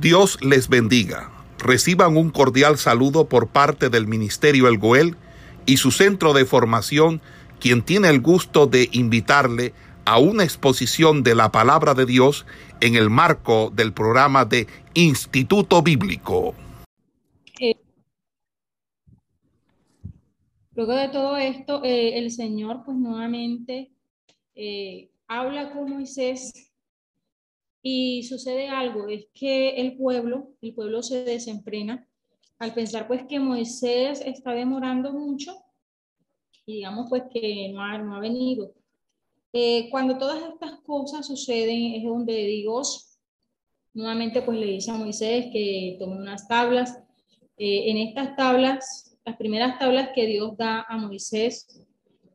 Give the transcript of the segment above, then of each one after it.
Dios les bendiga. Reciban un cordial saludo por parte del Ministerio El Goel y su centro de formación, quien tiene el gusto de invitarle a una exposición de la palabra de Dios en el marco del programa de Instituto Bíblico. Eh, luego de todo esto, eh, el Señor pues nuevamente eh, habla con Moisés y sucede algo, es que el pueblo, el pueblo se desenfrena al pensar pues que Moisés está demorando mucho y digamos pues que no ha, no ha venido. Eh, cuando todas estas cosas suceden es donde Dios nuevamente pues le dice a Moisés que tome unas tablas. Eh, en estas tablas, las primeras tablas que Dios da a Moisés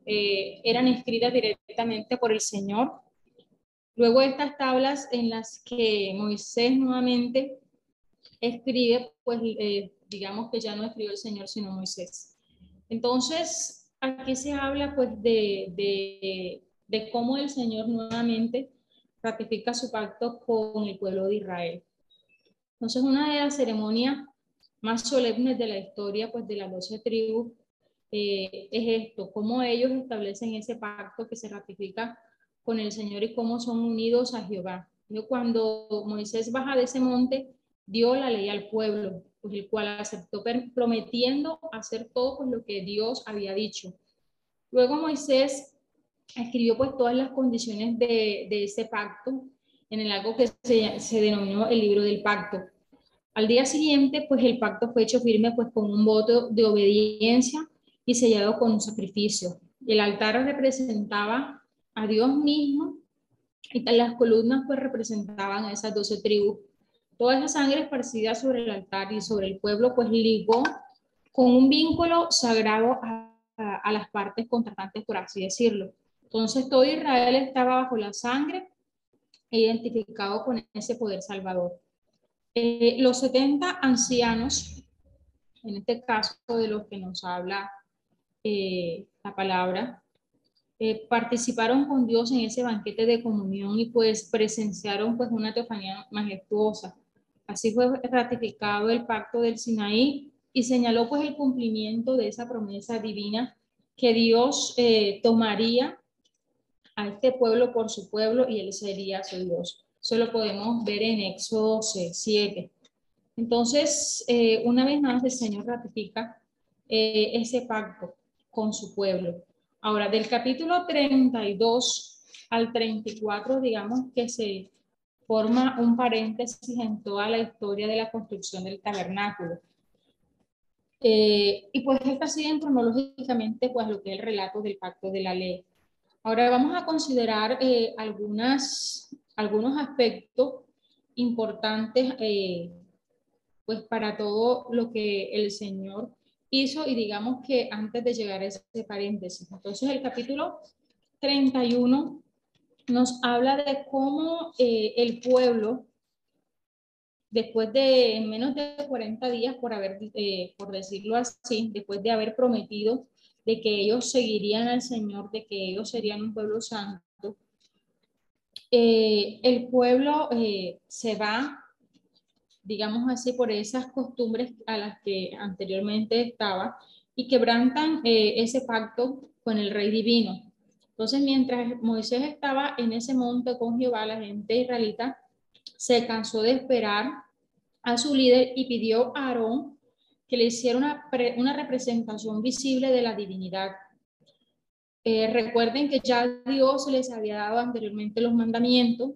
eh, eran escritas directamente por el Señor. Luego estas tablas en las que Moisés nuevamente escribe, pues digamos que ya no escribió el Señor, sino Moisés. Entonces, aquí se habla pues de, de, de cómo el Señor nuevamente ratifica su pacto con el pueblo de Israel. Entonces, una de las ceremonias más solemnes de la historia pues de las doce tribus eh, es esto, cómo ellos establecen ese pacto que se ratifica con el Señor y cómo son unidos a Jehová. Cuando Moisés baja de ese monte, dio la ley al pueblo, pues el cual aceptó prometiendo hacer todo pues, lo que Dios había dicho. Luego Moisés escribió pues todas las condiciones de, de ese pacto en el algo que se, se, denominó el libro del pacto. Al día siguiente, pues el pacto fue hecho firme pues con un voto de obediencia y sellado con un sacrificio. El altar representaba a Dios mismo y las columnas pues representaban a esas doce tribus Toda esa sangre esparcida sobre el altar y sobre el pueblo, pues ligó con un vínculo sagrado a, las partes contratantes, por así decirlo. Entonces todo Israel estaba bajo la sangre e identificado con ese poder salvador. Eh, los 70 ancianos, en este caso de los que nos habla eh, la palabra, eh, participaron con Dios en ese banquete de comunión y pues presenciaron pues una teofanía majestuosa. Así fue ratificado el pacto del Sinaí y señaló pues el cumplimiento de esa promesa divina que Dios eh, tomaría a este pueblo por su pueblo y él sería su Dios. Eso lo podemos ver en Éxodo 7. Entonces, eh, una vez más el Señor ratifica ese pacto con su pueblo. Ahora, del capítulo 32 al 34, digamos que se forma un paréntesis en toda la historia de la construcción del tabernáculo. Eh, y pues esta sigue cronológicamente pues lo que es el relato del pacto de la ley. Ahora vamos a considerar eh, algunas, algunos aspectos importantes eh, pues para todo lo que el Señor hizo y digamos que antes de llegar a ese paréntesis. Entonces el capítulo 31 nos habla de cómo eh, el pueblo, después de menos de 40 días, por, haber, eh, por decirlo así, después de haber prometido de que ellos seguirían al Señor, de que ellos serían un pueblo santo, eh, el pueblo se va, digamos así, por esas costumbres a las que anteriormente estaba y quebrantan ese pacto con el rey divino. Entonces, mientras Moisés estaba en ese monte con Jehová, la gente israelita se cansó de esperar a su líder y pidió a Aarón que le hiciera una, una representación visible de la divinidad. Eh, recuerden que ya Dios les había dado anteriormente los mandamientos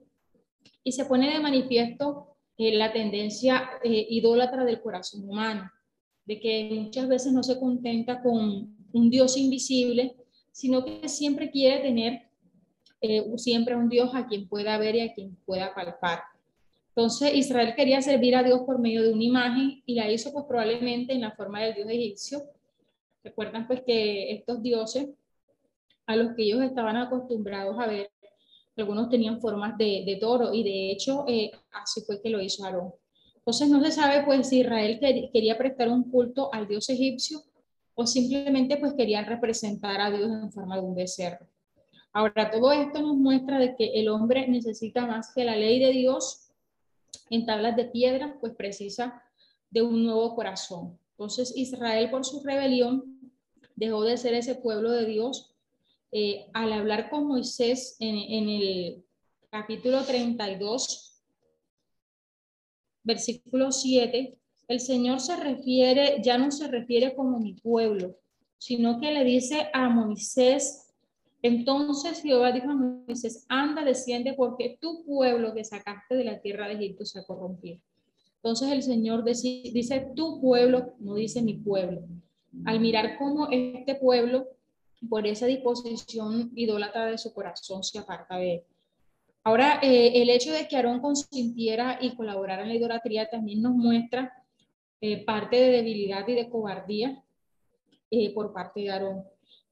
y se pone de manifiesto eh, la tendencia eh, idólatra del corazón humano, de que muchas veces no se contenta con un Dios invisible, sino que siempre quiere tener eh, siempre un Dios a quien pueda ver y a quien pueda palpar. Entonces Israel quería servir a Dios por medio de una imagen y la hizo pues probablemente en la forma del dios egipcio. Recuerdan pues que estos dioses a los que ellos estaban acostumbrados a ver, algunos tenían formas de, de toro y de hecho eh, así fue que lo hizo Aarón. Entonces no se sabe pues si Israel quería prestar un culto al dios egipcio o simplemente pues querían representar a Dios en forma de un becerro. Ahora, todo esto nos muestra de que el hombre necesita más que la ley de Dios en tablas de piedra, pues precisa de un nuevo corazón. Entonces Israel por su rebelión dejó de ser ese pueblo de Dios. Eh, al hablar con Moisés en, el capítulo 32, versículo 7, el Señor se refiere, ya no se refiere como mi pueblo, sino que le dice a Moisés, entonces Jehová dijo a Moisés, anda, desciende, porque tu pueblo que sacaste de la tierra de Egipto se ha corrompido. Entonces el Señor dice, tu pueblo, no dice mi pueblo. Al mirar cómo este pueblo, por esa disposición idólatra de su corazón, se aparta de él. Ahora, eh, el hecho de que Aarón consintiera y colaborara en la idolatría también nos muestra eh, parte de debilidad y de cobardía eh, por parte de Aarón.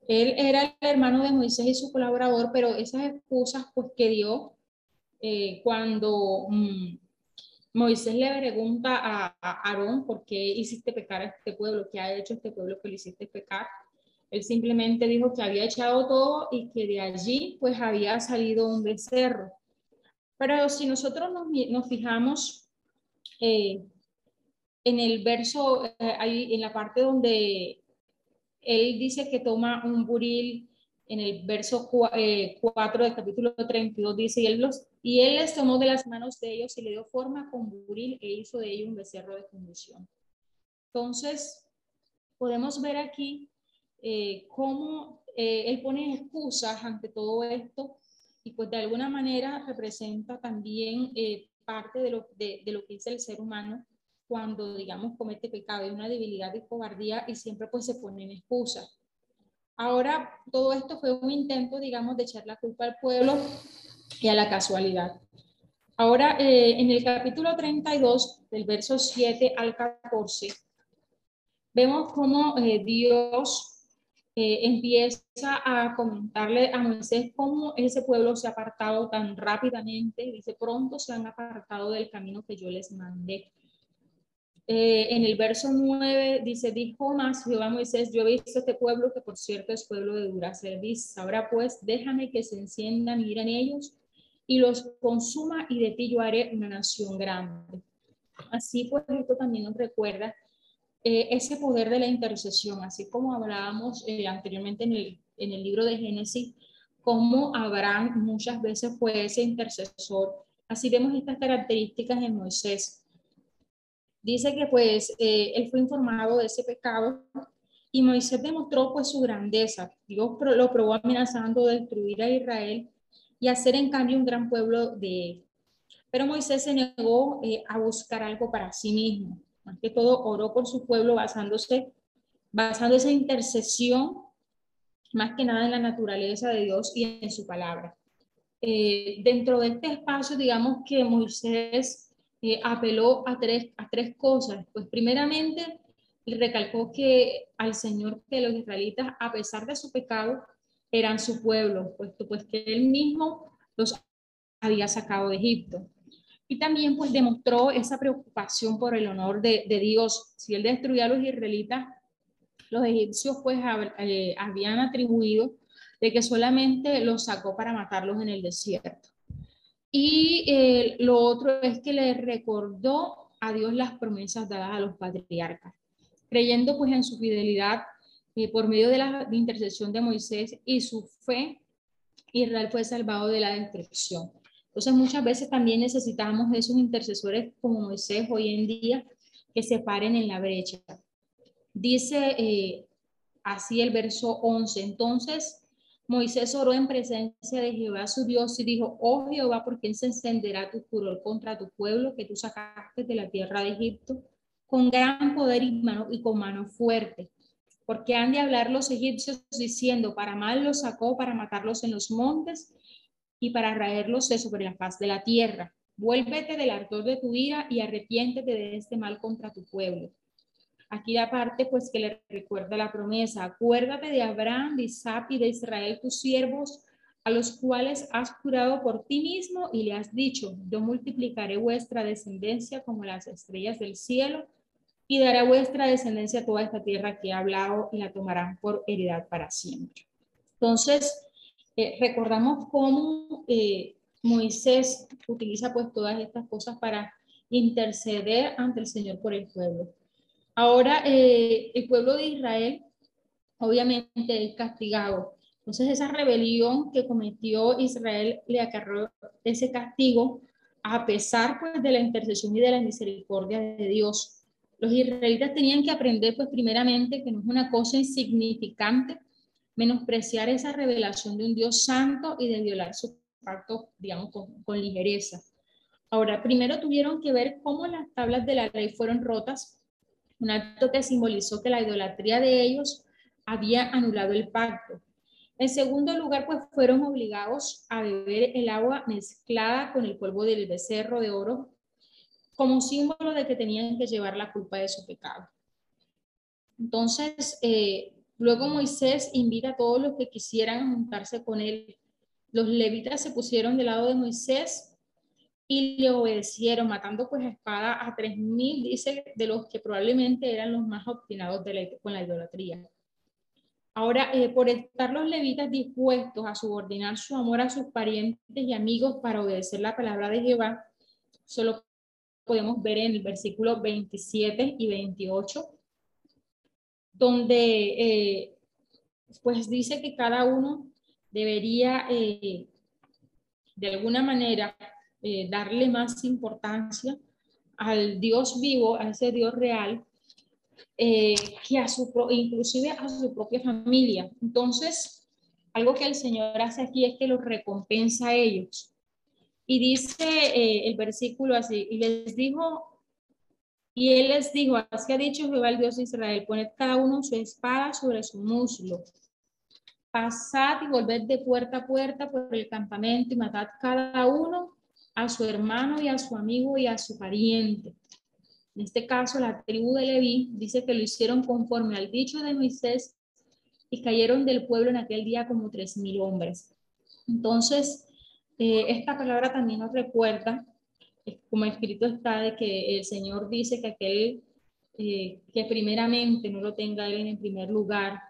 Él era el hermano de Moisés y su colaborador, pero esas excusas pues que dio eh, cuando mm, Moisés le pregunta a, a, Aarón por qué hiciste pecar a este pueblo, qué ha hecho este pueblo que le hiciste pecar. Él simplemente dijo que había echado todo y que de allí pues había salido un becerro. Pero si nosotros nos, fijamos eh, en el verso, eh, ahí en la parte donde él dice que toma un buril en el verso 4 eh, del capítulo 32, dice, y él, los, y él les tomó de las manos de ellos y le dio forma con buril e hizo de ellos un becerro de fundición. Entonces, podemos ver aquí eh, cómo eh, él pone excusas ante todo esto y pues de alguna manera representa también parte de lo, de, de lo que es el ser humano cuando, digamos, comete pecado, hay una debilidad y cobardía y siempre pues se ponen excusas. Ahora, todo esto fue un intento, digamos, de echar la culpa al pueblo y a la casualidad. Ahora, eh, en el capítulo 32, del verso 7 al 14, vemos cómo eh, Dios eh, empieza a comentarle a Moisés cómo ese pueblo se ha apartado tan rápidamente. Dice, pronto se han apartado del camino que yo les mandé. Eh, en el verso 9 dice, dijo más Jehová Moisés, yo he visto este pueblo que por cierto es pueblo de dura servicio. Ahora pues déjame que se enciendan y en ellos y los consuma y de ti yo haré una nación grande. Así pues esto también nos recuerda eh, ese poder de la intercesión, así como hablábamos eh, anteriormente en el, en el libro de Génesis, como Abraham muchas veces fue ese intercesor. Así vemos estas características en Moisés Dice que pues eh, él fue informado de ese pecado y Moisés demostró pues su grandeza. Dios lo probó amenazando de destruir a Israel y hacer en cambio un gran pueblo de él. Pero Moisés se negó a buscar algo para sí mismo. Más que todo oró por su pueblo basándose, basando esa intercesión más que nada en la naturaleza de Dios y en su palabra. Eh, dentro de este espacio, digamos que Moisés apeló a tres, a tres cosas. Pues primeramente, recalcó que al Señor que los israelitas, a pesar de su pecado, eran su pueblo, puesto pues que él mismo los había sacado de Egipto. Y también pues demostró esa preocupación por el honor de, Dios. Si él destruía a los israelitas, los egipcios pues eh, habían atribuido de que solamente los sacó para matarlos en el desierto. Y eh, lo otro es que le recordó a Dios las promesas dadas a los patriarcas, creyendo pues en su fidelidad eh, por medio de la intercesión de Moisés y su fe, Israel fue salvado de la destrucción. Entonces muchas veces también necesitamos esos intercesores como Moisés hoy en día que se paren en la brecha. Dice eh, así el verso 11, entonces Moisés oró en presencia de Jehová su Dios y dijo, oh Jehová, ¿por qué se encenderá tu furor contra tu pueblo que tú sacaste de la tierra de Egipto con gran poder y, mano, y con mano fuerte? Porque han de hablar los egipcios diciendo, para mal los sacó, para matarlos en los montes y para raerlos de sobre la faz de la tierra. Vuélvete del ardor de tu ira y arrepiéntete de este mal contra tu pueblo Aquí la parte pues que le recuerda la promesa, acuérdate de Abraham, de Isaac y de Israel, tus siervos, a los cuales has jurado por ti mismo y le has dicho, yo multiplicaré vuestra descendencia como las estrellas del cielo y daré a vuestra descendencia toda esta tierra que he hablado y la tomarán por heredad para siempre. Entonces, eh, recordamos cómo eh, Moisés utiliza pues todas estas cosas para interceder ante el Señor por el pueblo. Ahora, eh, el pueblo de Israel obviamente es castigado. Entonces, esa rebelión que cometió Israel le acarreó ese castigo a pesar pues, de la intercesión y de la misericordia de Dios. Los israelitas tenían que aprender, pues, primeramente, que no es una cosa insignificante menospreciar esa revelación de un Dios santo y de violar su pacto, digamos, con, con ligereza. Ahora, primero tuvieron que ver cómo las tablas de la ley fueron rotas, un acto que simbolizó que la idolatría de ellos había anulado el pacto. En segundo lugar, pues fueron obligados a beber el agua mezclada con el polvo del becerro de oro como símbolo de que tenían que llevar la culpa de su pecado. Entonces, eh, luego Moisés invita a todos los que quisieran juntarse con él. Los levitas se pusieron del lado de Moisés y le obedecieron, matando pues a espada a tres mil, dice, de los que probablemente eran los más obstinados de la, con la idolatría. Ahora, eh, por estar los levitas dispuestos a subordinar su amor a sus parientes y amigos para obedecer la palabra de Jehová, solo podemos ver en el versículo 27 y 28, donde eh, pues dice que cada uno debería eh, de alguna manera eh, darle más importancia al Dios vivo, a ese Dios real, que a su, inclusive a su propia familia. Entonces, algo que el Señor hace aquí es que los recompensa a ellos. Y dice eh, el versículo así, y les dijo, y él les dijo, así ha dicho Jehová el Dios de Israel, poned cada uno su espada sobre su muslo, pasad y volved de puerta a puerta por el campamento y matad cada uno a su hermano y a su amigo y a su pariente. En este caso, la tribu de Leví dice que lo hicieron conforme al dicho de Moisés y cayeron del pueblo en aquel día como tres mil hombres. Entonces, eh, esta palabra también nos recuerda, como escrito está, de que el Señor dice que aquel eh, que primeramente no lo tenga él en primer lugar,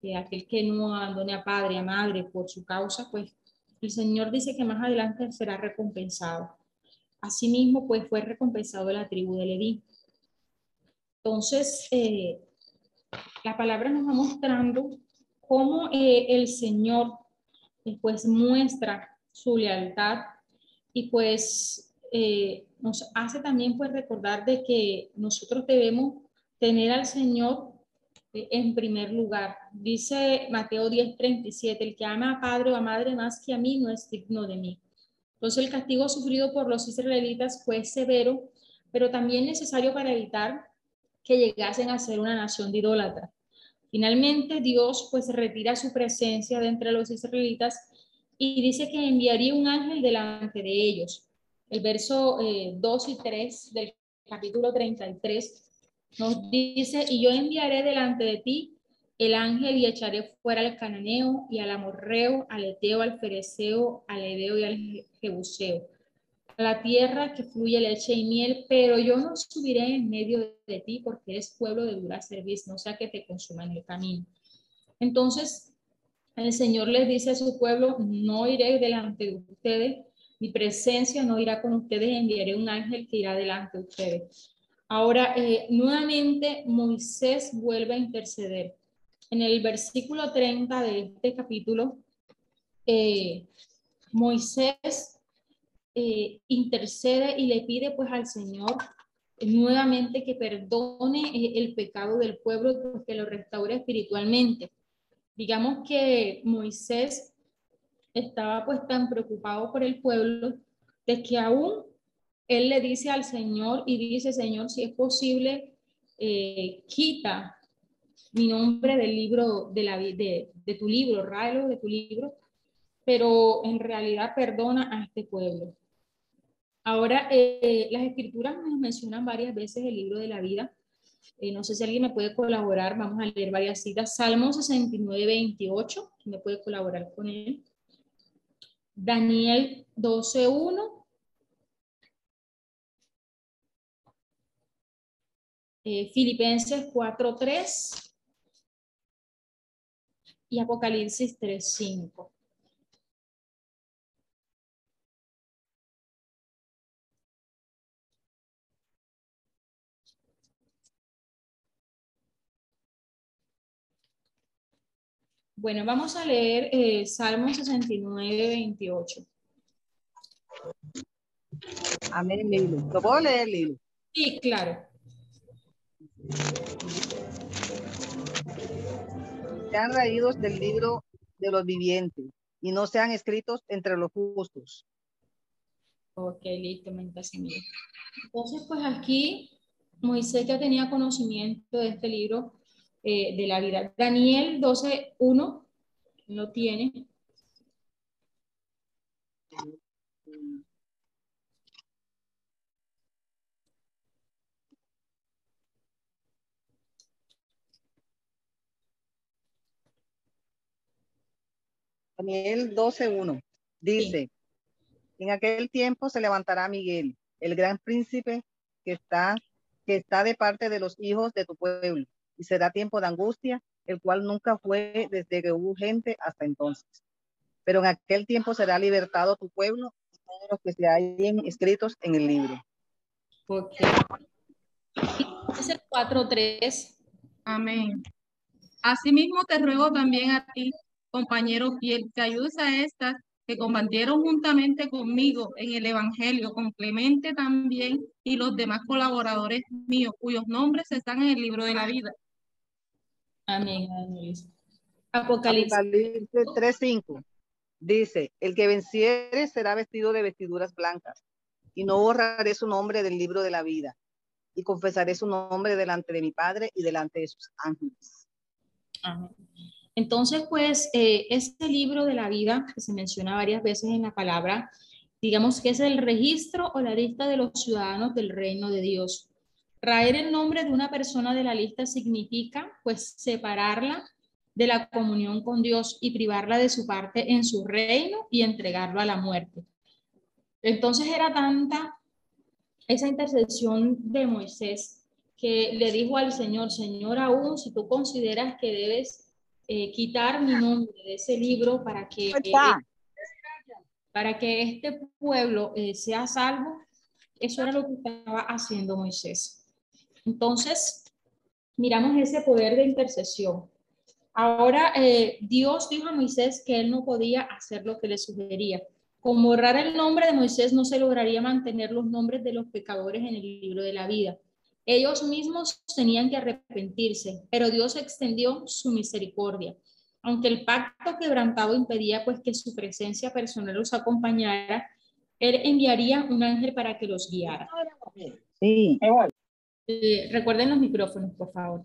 que aquel que no abandone a padre, a madre por su causa, pues el Señor dice que más adelante será recompensado. Asimismo, pues fue recompensado la tribu de Leví. Entonces, eh, la palabra nos va mostrando cómo el Señor pues muestra su lealtad y pues eh, nos hace también pues recordar de que nosotros debemos tener al Señor eh, en primer lugar. Dice Mateo 10:37, el que ama a padre o a madre más que a mí no es digno de mí. Entonces el castigo sufrido por los israelitas fue severo, pero también necesario para evitar que llegasen a ser una nación de idólatras. Finalmente Dios pues retira su presencia de entre los israelitas y dice que enviaría un ángel delante de ellos. El verso 2 eh, y 3 del capítulo 33 nos dice, y yo enviaré delante de ti el ángel y echaré fuera al cananeo y al amorreo, al eteo, al fereceo, al edeo y al jebuseo, a la tierra que fluye leche y miel, pero yo no subiré en medio de ti porque eres pueblo de dura servicio, no sea que te consuma en el camino. Entonces, el Señor les dice a su pueblo, no iré delante de ustedes, mi presencia no irá con ustedes, enviaré un ángel que irá delante de ustedes. Ahora, eh, nuevamente Moisés vuelve a interceder. En el versículo 30 de este capítulo, eh, Moisés eh, intercede y le pide pues al Señor nuevamente que perdone el pecado del pueblo, pues, que lo restaure espiritualmente digamos que Moisés estaba pues tan preocupado por el pueblo de que aún él le dice al Señor y dice, Señor, si es posible, eh, quita mi nombre del libro, de, la, de, de tu libro, ráelo de tu libro, pero en realidad perdona a este pueblo. Ahora, eh, las escrituras nos mencionan varias veces el libro de la vida, eh, no sé si alguien me puede colaborar, vamos a leer varias citas. Salmo 69, 28, me puede colaborar con él. Daniel 12, 1. Eh, Filipenses 4, 3. Y Apocalipsis 3, Bueno, vamos a leer eh, Salmo 69, 28. Amén, Lilo. ¿Lo puedo leer, Lilo? Sí, claro. Sean raídos del libro de los vivientes y no sean escritos entre los justos. Ok, listo, Entonces, pues aquí Moisés ya tenía conocimiento de este libro eh, de la vida. Daniel 12.1 lo tiene. Daniel 12.1 dice, en aquel tiempo se levantará Miguel, el gran príncipe que está, que está de parte de los hijos de tu pueblo, y será tiempo de angustia, el cual nunca fue desde que hubo gente hasta entonces. Pero en aquel tiempo será libertado tu pueblo y todos los que se hayan escritos en el libro. Ok. Es el 4.3. Amén. Asimismo te ruego también a ti, compañero fiel, que ayudes a estas que combatieron juntamente conmigo en el Evangelio, con Clemente también y los demás colaboradores míos, cuyos nombres están en el libro de la vida. Amén. Apocalipsis, Apocalipsis 3.5 dice, el que venciere será vestido de vestiduras blancas y no borraré su nombre del libro de la vida y confesaré su nombre delante de mi Padre y delante de sus ángeles. Amén. Entonces, pues, eh, este libro de la vida, que se menciona varias veces en la palabra, digamos que es el registro o la lista de los ciudadanos del reino de Dios. Traer el nombre de una persona de la lista significa, pues, separarla de la comunión con Dios y privarla de su parte en su reino y entregarlo a la muerte. Entonces era tanta esa intercesión de Moisés que le dijo al Señor, Señor, aún si tú consideras que debes eh, quitar mi nombre de ese libro para que, para que este pueblo eh, sea salvo. Eso era lo que estaba haciendo Moisés. Entonces, miramos ese poder de intercesión. Ahora, eh, Dios dijo a Moisés que él no podía hacer lo que le sugería. Con borrar el nombre de Moisés no se lograría mantener los nombres de los pecadores en el libro de la vida. Ellos mismos tenían que arrepentirse, pero Dios extendió su misericordia. Aunque el pacto quebrantado impedía pues que su presencia personal los acompañara, él enviaría un ángel para que los guiara. Sí. Eh, recuerden los micrófonos, por favor.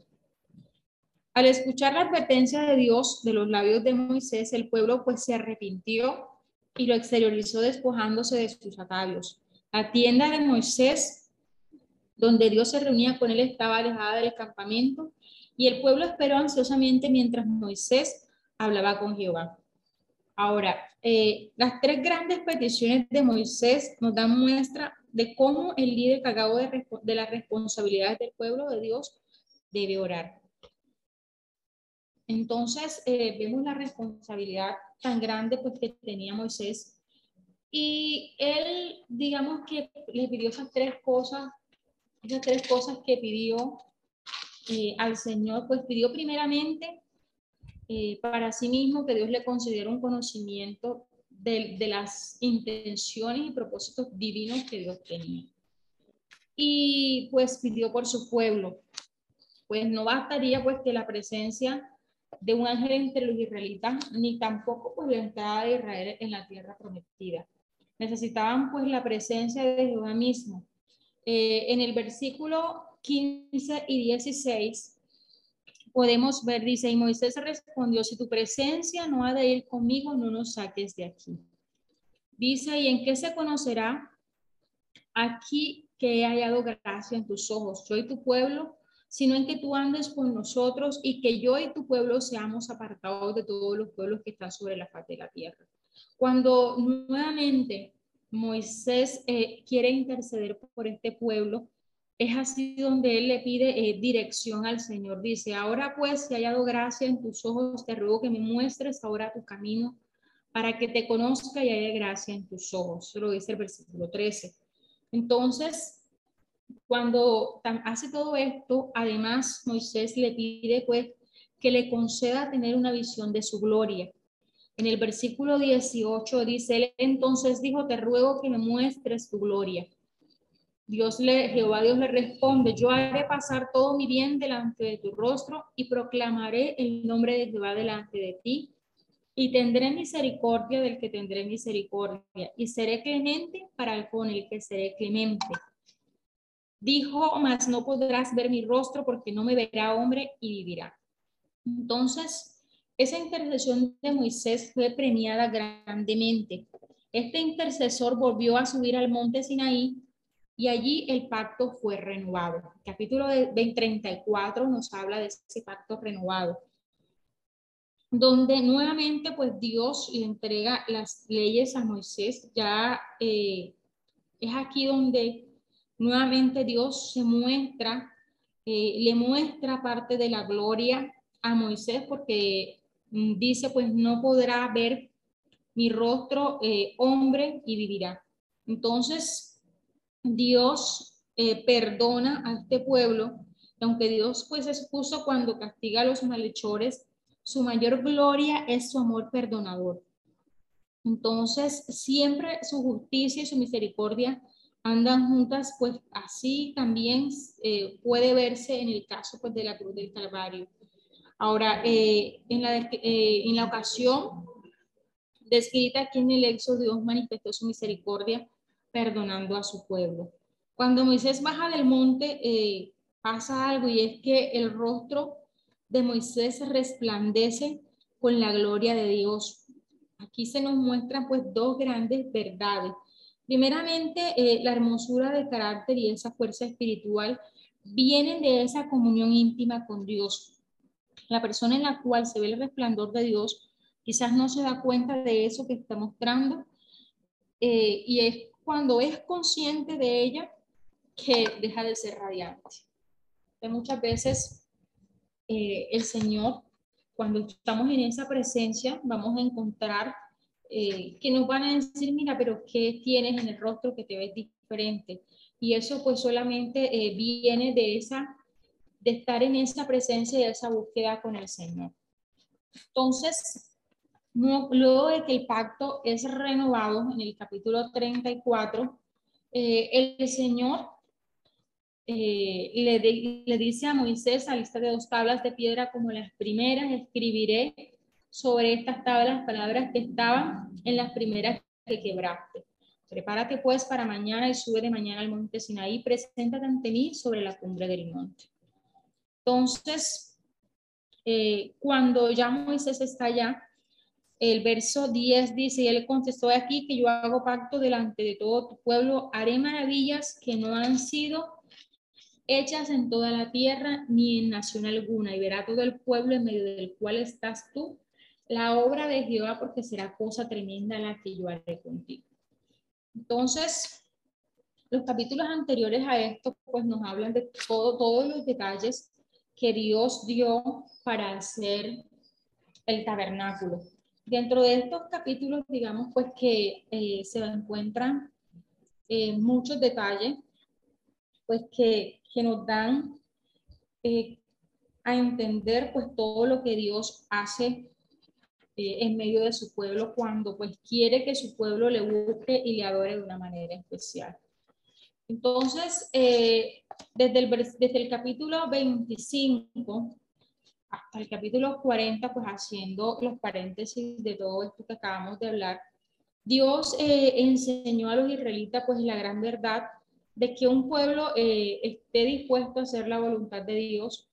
Al escuchar la advertencia de Dios de los labios de Moisés, el pueblo pues se arrepintió y lo exteriorizó despojándose de sus atavios. La tienda de Moisés donde Dios se reunía con él estaba alejada del campamento y el pueblo esperó ansiosamente mientras Moisés hablaba con Jehová. Ahora, eh, las tres grandes peticiones de Moisés nos dan muestra de cómo el líder cagado de, de las responsabilidades del pueblo de Dios debe orar. Entonces, eh, vemos la responsabilidad tan grande pues, que tenía Moisés y él, digamos que le pidió esas tres cosas esas tres cosas que pidió eh, al Señor, pues pidió primeramente eh, para sí mismo que Dios le concediera un conocimiento de, las intenciones y propósitos divinos que Dios tenía. Y pues pidió por su pueblo. Pues no bastaría pues que la presencia de un ángel entre los israelitas, ni tampoco pues la entrada de Israel en la tierra prometida. Necesitaban pues la presencia de Jehová mismo, eh, en el versículo 15 y 16 podemos ver, dice, y Moisés respondió, si tu presencia no ha de ir conmigo, no nos saques de aquí. Dice, ¿y en qué se conocerá aquí que he hallado gracia en tus ojos, yo y tu pueblo, sino en que tú andes con nosotros y que yo y tu pueblo seamos apartados de todos los pueblos que están sobre la faz de la tierra? Cuando nuevamente Moisés eh, quiere interceder por este pueblo, es así donde él le pide eh, dirección al Señor. Dice, ahora pues, si hallado gracia en tus ojos, te ruego que me muestres ahora tu camino para que te conozca y haya gracia en tus ojos. Eso lo dice el versículo 13. Entonces, cuando hace todo esto, además Moisés le pide pues que le conceda tener una visión de su gloria. En el versículo 18 dice, él entonces dijo, te ruego que me muestres tu gloria. Dios le, Jehová Dios le responde, yo haré pasar todo mi bien delante de tu rostro y proclamaré el nombre de Jehová delante de ti y tendré misericordia del que tendré misericordia y seré clemente para con el que seré clemente. Dijo, mas no podrás ver mi rostro porque no me verá hombre y vivirá. Entonces, esa intercesión de Moisés fue premiada grandemente. Este intercesor volvió a subir al monte Sinaí y allí el pacto fue renovado. El capítulo de 34 nos habla de ese pacto renovado, donde nuevamente pues Dios le entrega las leyes a Moisés. Ya eh, es aquí donde nuevamente Dios se muestra, eh, le muestra parte de la gloria a Moisés porque dice pues no podrá ver mi rostro eh, hombre y vivirá. Entonces, Dios eh, perdona a este pueblo, aunque Dios pues es justo cuando castiga a los malhechores, su mayor gloria es su amor perdonador. Entonces, siempre su justicia y su misericordia andan juntas, pues así también eh, puede verse en el caso pues, de la cruz del Calvario. Ahora, eh, en, la, en la ocasión descrita aquí en el Éxodo, Dios manifestó su misericordia perdonando a su pueblo. Cuando Moisés baja del monte, eh, pasa algo y es que el rostro de Moisés resplandece con la gloria de Dios. Aquí se nos muestran pues dos grandes verdades. Primeramente, eh, la hermosura de carácter y esa fuerza espiritual vienen de esa comunión íntima con Dios. La persona en la cual se ve el resplandor de Dios quizás no se da cuenta de eso que está mostrando eh, y es cuando es consciente de ella que deja de ser radiante. muchas veces eh, el Señor, cuando estamos en esa presencia, vamos a encontrar eh, que nos van a decir, mira, pero ¿qué tienes en el rostro que te ves diferente? Y eso pues solamente eh, viene de esa, de estar en esa presencia y de esa búsqueda con el Señor. Entonces, Luego de que el pacto es renovado en el capítulo 34, eh, el Señor eh, le, dice a Moisés, a lista de dos tablas de piedra como las primeras, escribiré sobre estas tablas palabras que estaban en las primeras que quebraste. Prepárate pues para mañana y sube de mañana al monte Sinaí, preséntate ante mí sobre la cumbre del monte. Entonces, eh, cuando ya Moisés está allá, el verso 10 dice, y él contestó aquí que yo hago pacto delante de todo tu pueblo, haré maravillas que no han sido hechas en toda la tierra ni en nación alguna, y verá todo el pueblo en medio del cual estás tú, la obra de Jehová, porque será cosa tremenda la que yo haré contigo. Entonces, los capítulos anteriores a esto, pues nos hablan de todo, todos los detalles que Dios dio para hacer el tabernáculo. Dentro de estos capítulos, digamos, pues que eh, se encuentran eh, muchos detalles, pues que, que nos dan eh, a entender pues todo lo que Dios hace en medio de su pueblo cuando pues quiere que su pueblo le busque y le adore de una manera especial. Entonces, desde, el, desde el capítulo 25 hasta el capítulo 40, pues haciendo los paréntesis de todo esto que acabamos de hablar, Dios eh, enseñó a los israelitas pues la gran verdad de que un pueblo eh, esté dispuesto a hacer la voluntad de Dios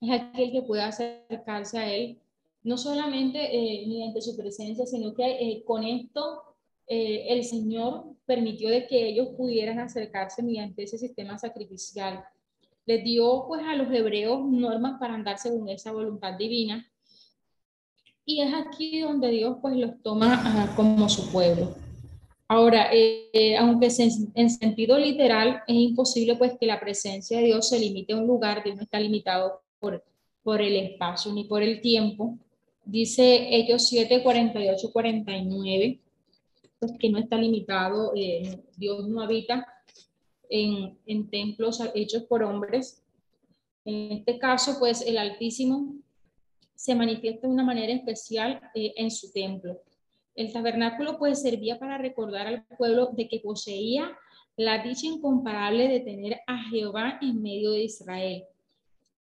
es aquel que pueda acercarse a Él, no solamente eh, mediante su presencia, sino que con esto el Señor permitió de que ellos pudieran acercarse mediante ese sistema sacrificial les dio pues a los hebreos normas para andar según esa voluntad divina. Y es aquí donde Dios pues los toma como su pueblo. Ahora, eh, aunque en sentido literal es imposible pues que la presencia de Dios se limite a un lugar, Dios no está limitado por, por el espacio ni por el tiempo. Dice Hechos 7, 48, 49, pues que no está limitado, eh, Dios no habita en, templos hechos por hombres. En este caso, pues el Altísimo se manifiesta de una manera especial eh, en su templo. El tabernáculo pues servía para recordar al pueblo de que poseía la dicha incomparable de tener a Jehová en medio de Israel.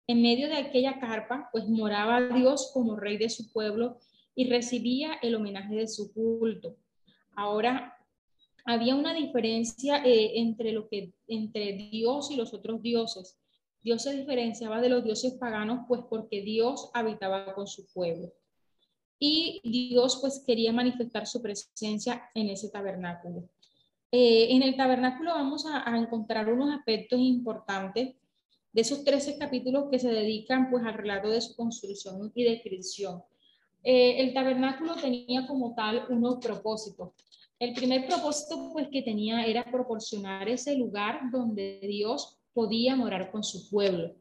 En medio de aquella carpa, pues moraba Dios como rey de su pueblo y recibía el homenaje de su culto. Ahora, había una diferencia eh, entre, lo que, entre Dios y los otros dioses. Dios se diferenciaba de los dioses paganos, pues porque Dios habitaba con su pueblo. Y Dios pues quería manifestar su presencia en ese tabernáculo. Eh, en el tabernáculo vamos a, encontrar unos aspectos importantes de esos 13 capítulos que se dedican pues al relato de su construcción y descripción. Eh, el tabernáculo tenía como tal unos propósitos. El primer propósito pues que tenía era proporcionar ese lugar donde Dios podía morar con su pueblo.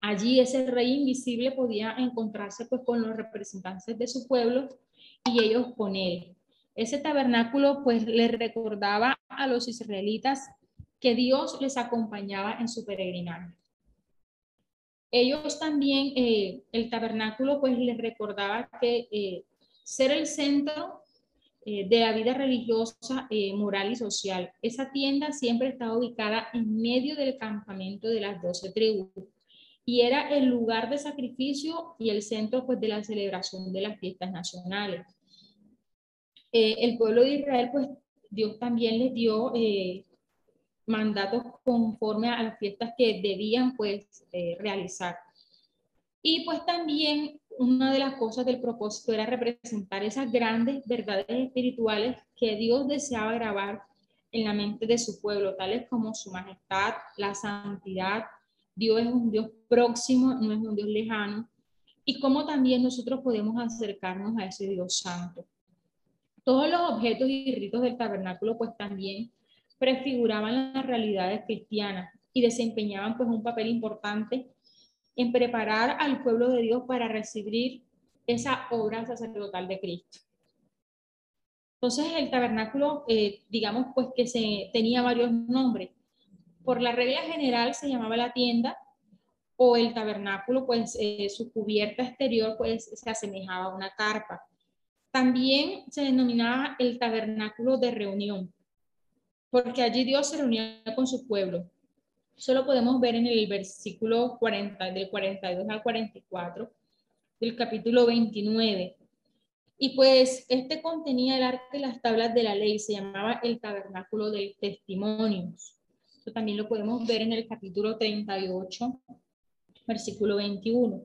Allí ese rey invisible podía encontrarse pues con los representantes de su pueblo y ellos con él. Ese tabernáculo pues le recordaba a los israelitas que Dios les acompañaba en su peregrinaje. Ellos también, eh, el tabernáculo pues les recordaba que eh, ser el centro eh, de la vida religiosa, moral y social. Esa tienda siempre estaba ubicada en medio del campamento de las doce tribus y era el lugar de sacrificio y el centro pues de la celebración de las fiestas nacionales. Eh, el pueblo de Israel, pues Dios también les dio eh, mandatos conforme a las fiestas que debían pues eh, realizar. Y pues también una de las cosas del propósito era representar esas grandes verdades espirituales que Dios deseaba grabar en la mente de su pueblo, tales como su majestad, la santidad, Dios es un Dios próximo, no es un Dios lejano, y cómo también nosotros podemos acercarnos a ese Dios santo. Todos los objetos y ritos del tabernáculo pues también prefiguraban las realidades cristianas y desempeñaban pues un papel importante en preparar al pueblo de Dios para recibir esa obra sacerdotal de Cristo. Entonces el tabernáculo, eh, digamos pues que se tenía varios nombres. Por la regla general se llamaba la tienda o el tabernáculo, pues eh, su cubierta exterior pues se asemejaba a una carpa. También se denominaba el tabernáculo de reunión, porque allí Dios se reunía con su pueblo. Eso lo podemos ver en el versículo 40, del 42 al 44 del capítulo 29. Y pues este contenía el arte y las tablas de la ley, se llamaba el tabernáculo del testimonio. Eso también lo podemos ver en el capítulo 38, versículo 21.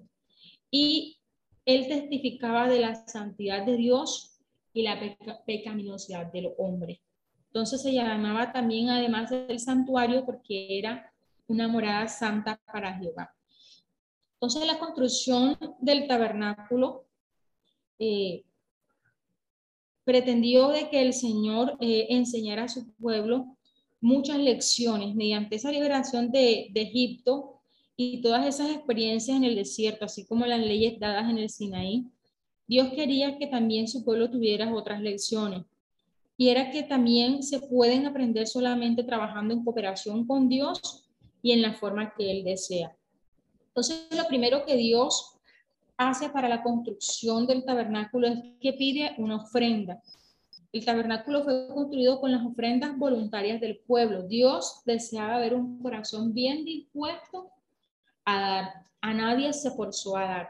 Y él testificaba de la santidad de Dios y la pecaminosidad del hombre. Entonces se llamaba también, además del santuario, porque era una morada santa para Jehová. Entonces la construcción del tabernáculo eh, pretendió de que el Señor eh, enseñara a su pueblo muchas lecciones mediante esa liberación de, de Egipto y todas esas experiencias en el desierto, así como las leyes dadas en el Sinaí, Dios quería que también su pueblo tuviera otras lecciones. Y era que también se pueden aprender solamente trabajando en cooperación con Dios y en la forma que Él desea. Entonces, lo primero que Dios hace para la construcción del tabernáculo es que pide una ofrenda. El tabernáculo fue construido con las ofrendas voluntarias del pueblo. Dios deseaba ver un corazón bien dispuesto a dar. A nadie se forzó a dar.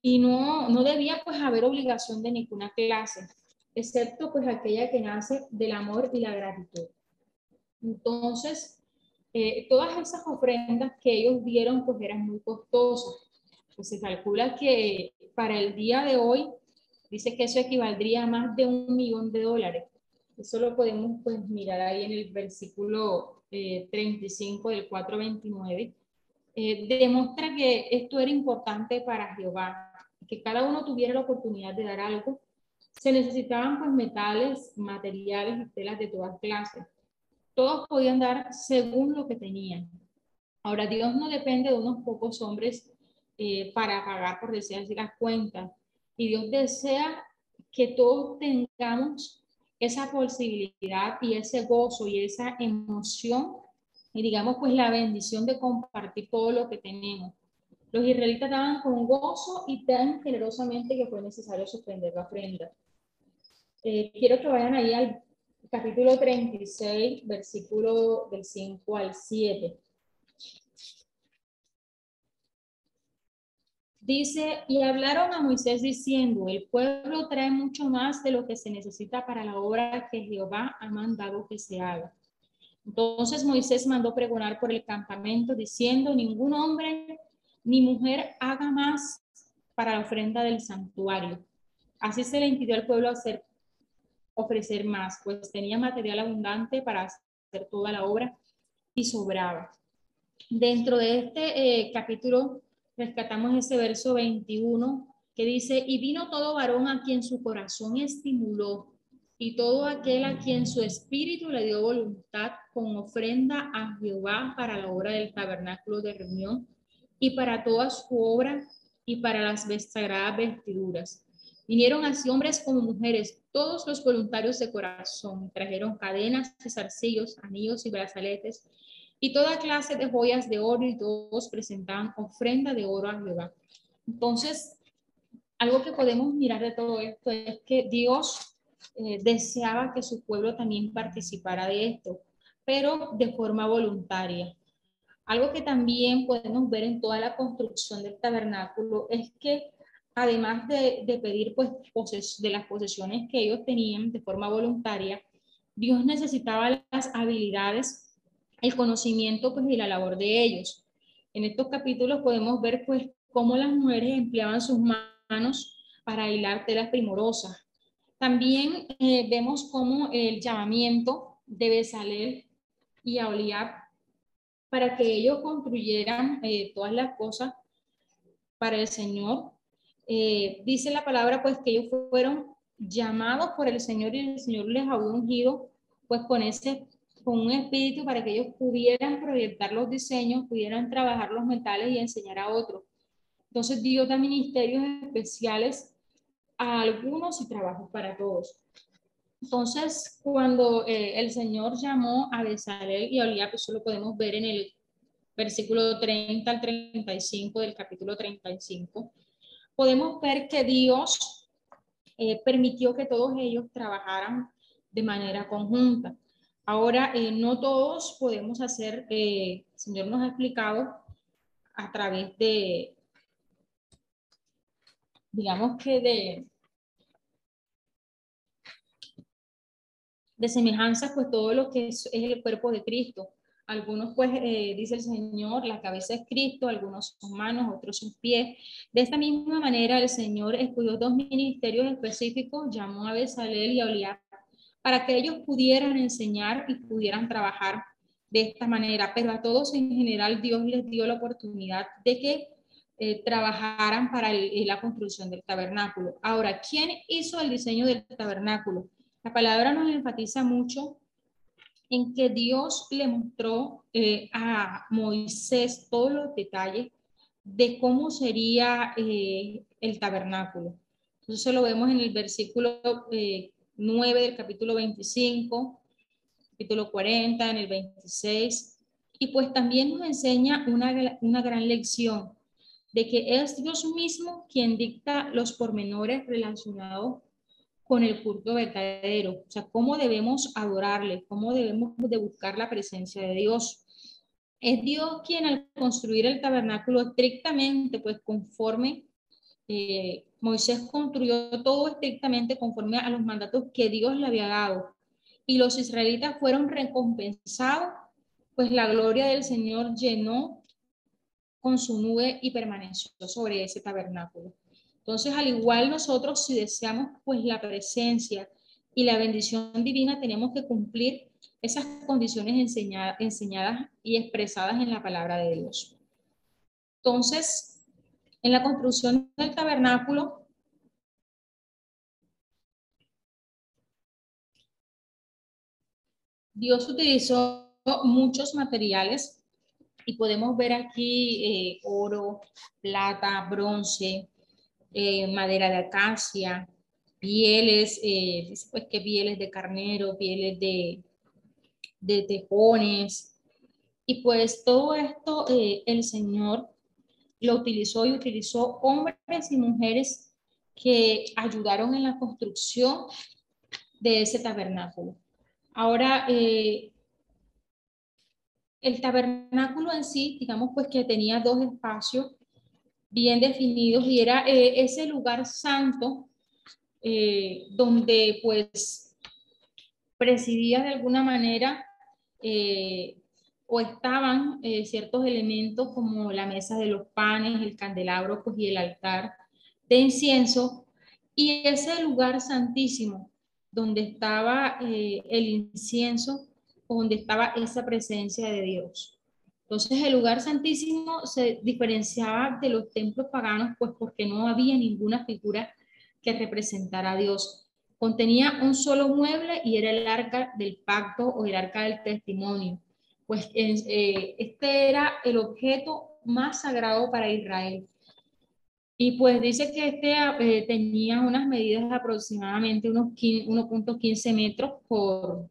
Y no, no debía pues haber obligación de ninguna clase, excepto pues aquella que nace del amor y la gratitud. Entonces, eh, todas esas ofrendas que ellos dieron pues eran muy costosas. Pues se calcula que para el día de hoy, dice que eso equivaldría a más de un millón de dólares. Eso lo podemos pues mirar ahí en el versículo 35 eh, del 429 eh, demuestra que esto era importante para Jehová, que cada uno tuviera la oportunidad de dar algo. Se necesitaban pues metales, materiales y telas de todas clases. Todos podían dar según lo que tenían. Ahora, Dios no depende de unos pocos hombres eh, para pagar, por decir así, las cuentas. Y Dios desea que todos tengamos esa posibilidad y ese gozo y esa emoción y digamos pues la bendición de compartir todo lo que tenemos. Los israelitas daban con gozo y tan generosamente que fue necesario suspender la ofrenda. Eh, quiero que vayan ahí al capítulo 36, versículo del 5 al 7. Dice, y hablaron a Moisés diciendo, el pueblo trae mucho más de lo que se necesita para la obra que Jehová ha mandado que se haga. Entonces Moisés mandó pregonar por el campamento diciendo, ningún hombre ni mujer haga más para la ofrenda del santuario. Así se le impidió al pueblo hacer, ofrecer más, pues tenía material abundante para hacer toda la obra y sobraba. Dentro de este eh, capítulo rescatamos ese verso 21 que dice, y vino todo varón a quien su corazón estimuló, y todo aquel a quien su espíritu le dio voluntad con ofrenda a Jehová para la obra del tabernáculo de reunión y para toda su obra y para las sagradas vestiduras. Vinieron así hombres como mujeres, todos los voluntarios de corazón, trajeron cadenas, zarcillos, anillos y brazaletes y toda clase de joyas de oro y todos presentaban ofrenda de oro a Jehová. Entonces, algo que podemos mirar de todo esto es que Dios eh, deseaba que su pueblo también participara de esto, pero de forma voluntaria. Algo que también podemos ver en toda la construcción del tabernáculo es que además de, de pedir pues de las posesiones que ellos tenían de forma voluntaria, Dios necesitaba las habilidades el conocimiento pues, y la labor de ellos. En estos capítulos podemos ver pues, cómo las mujeres empleaban sus manos para hilar telas primorosas. También eh, vemos cómo el llamamiento de Besalel y Aholiab para que ellos construyeran eh, todas las cosas para el Señor. Eh, dice la palabra pues que ellos fueron llamados por el Señor y el Señor les había ungido pues con ese con un espíritu para que ellos pudieran proyectar los diseños, pudieran trabajar los metales y enseñar a otros. Entonces Dios da ministerios especiales a algunos y trabajos para todos. Entonces, cuando eh, el Señor llamó a Besalel y a Olía, pues eso lo podemos ver en el versículo 30 al 35 del capítulo 35, podemos ver que Dios eh, permitió que todos ellos trabajaran de manera conjunta. Ahora, eh, no todos podemos hacer, eh, el Señor nos ha explicado a través de, digamos que de, de semejanzas, pues todo lo que es, el cuerpo de Cristo. Algunos, pues, eh, dice el Señor, la cabeza es Cristo, algunos son manos, otros son pies. De esta misma manera, el Señor escogió dos ministerios específicos, llamó a Besalel y a Oliab para que ellos pudieran enseñar y pudieran trabajar de esta manera. Pero a todos en general Dios les dio la oportunidad de que eh, trabajaran para la construcción del tabernáculo. Ahora, ¿quién hizo el diseño del tabernáculo? La palabra nos enfatiza mucho en que Dios le mostró eh, a Moisés todos los detalles de cómo sería eh, el tabernáculo. Entonces lo vemos en el versículo 9 del capítulo 25, capítulo 40, en el 26. Y pues también nos enseña una, una gran lección de que es Dios mismo quien dicta los pormenores relacionados con el culto verdadero, o sea, cómo debemos adorarle, cómo debemos de buscar la presencia de Dios. Es Dios quien al construir el tabernáculo estrictamente, pues conforme eh, Moisés construyó todo estrictamente conforme a los mandatos que Dios le había dado. Y los israelitas fueron recompensados, pues la gloria del Señor llenó con su nube y permaneció sobre ese tabernáculo. Entonces, al igual nosotros, si deseamos pues la presencia y la bendición divina, tenemos que cumplir esas condiciones enseñadas, y expresadas en la palabra de Dios. Entonces, en la construcción del tabernáculo, Dios utilizó muchos materiales y podemos ver aquí eh, oro, plata, bronce, eh, madera de acacia, pieles, eh, pues que pieles de carnero, pieles de, de tejones. Y pues todo esto el Señor lo utilizó y utilizó hombres y mujeres que ayudaron en la construcción de ese tabernáculo. Ahora, eh, el tabernáculo en sí, digamos pues que tenía dos espacios bien definidos y era eh, ese lugar santo eh, donde pues presidía de alguna manera o estaban ciertos elementos como la mesa de los panes, el candelabro pues, y el altar de incienso y ese lugar santísimo donde estaba eh, el incienso, donde estaba esa presencia de Dios. Entonces el lugar santísimo se diferenciaba de los templos paganos, pues porque no había ninguna figura que representara a Dios. Contenía un solo mueble y era el arca del pacto o el arca del testimonio. Pues eh, este era el objeto más sagrado para Israel. Y pues dice que este eh, tenía unas medidas de aproximadamente unos 1.15 metros por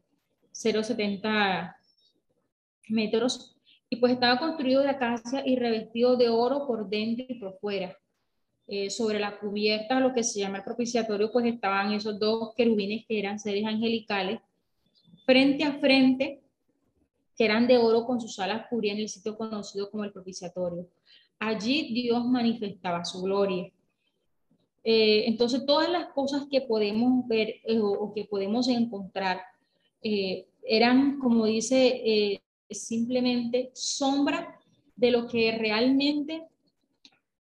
0.70 metros y pues estaba construido de acacia y revestido de oro por dentro y por fuera. Eh, sobre la cubierta, lo que se llama el propiciatorio, pues estaban esos dos querubines que eran seres angelicales, frente a frente, que eran de oro con sus alas cubrían el sitio conocido como el propiciatorio. Allí Dios manifestaba su gloria. Eh, entonces, todas las cosas que podemos ver eh, o, que podemos encontrar eh, eran, como dice, simplemente sombra de lo que realmente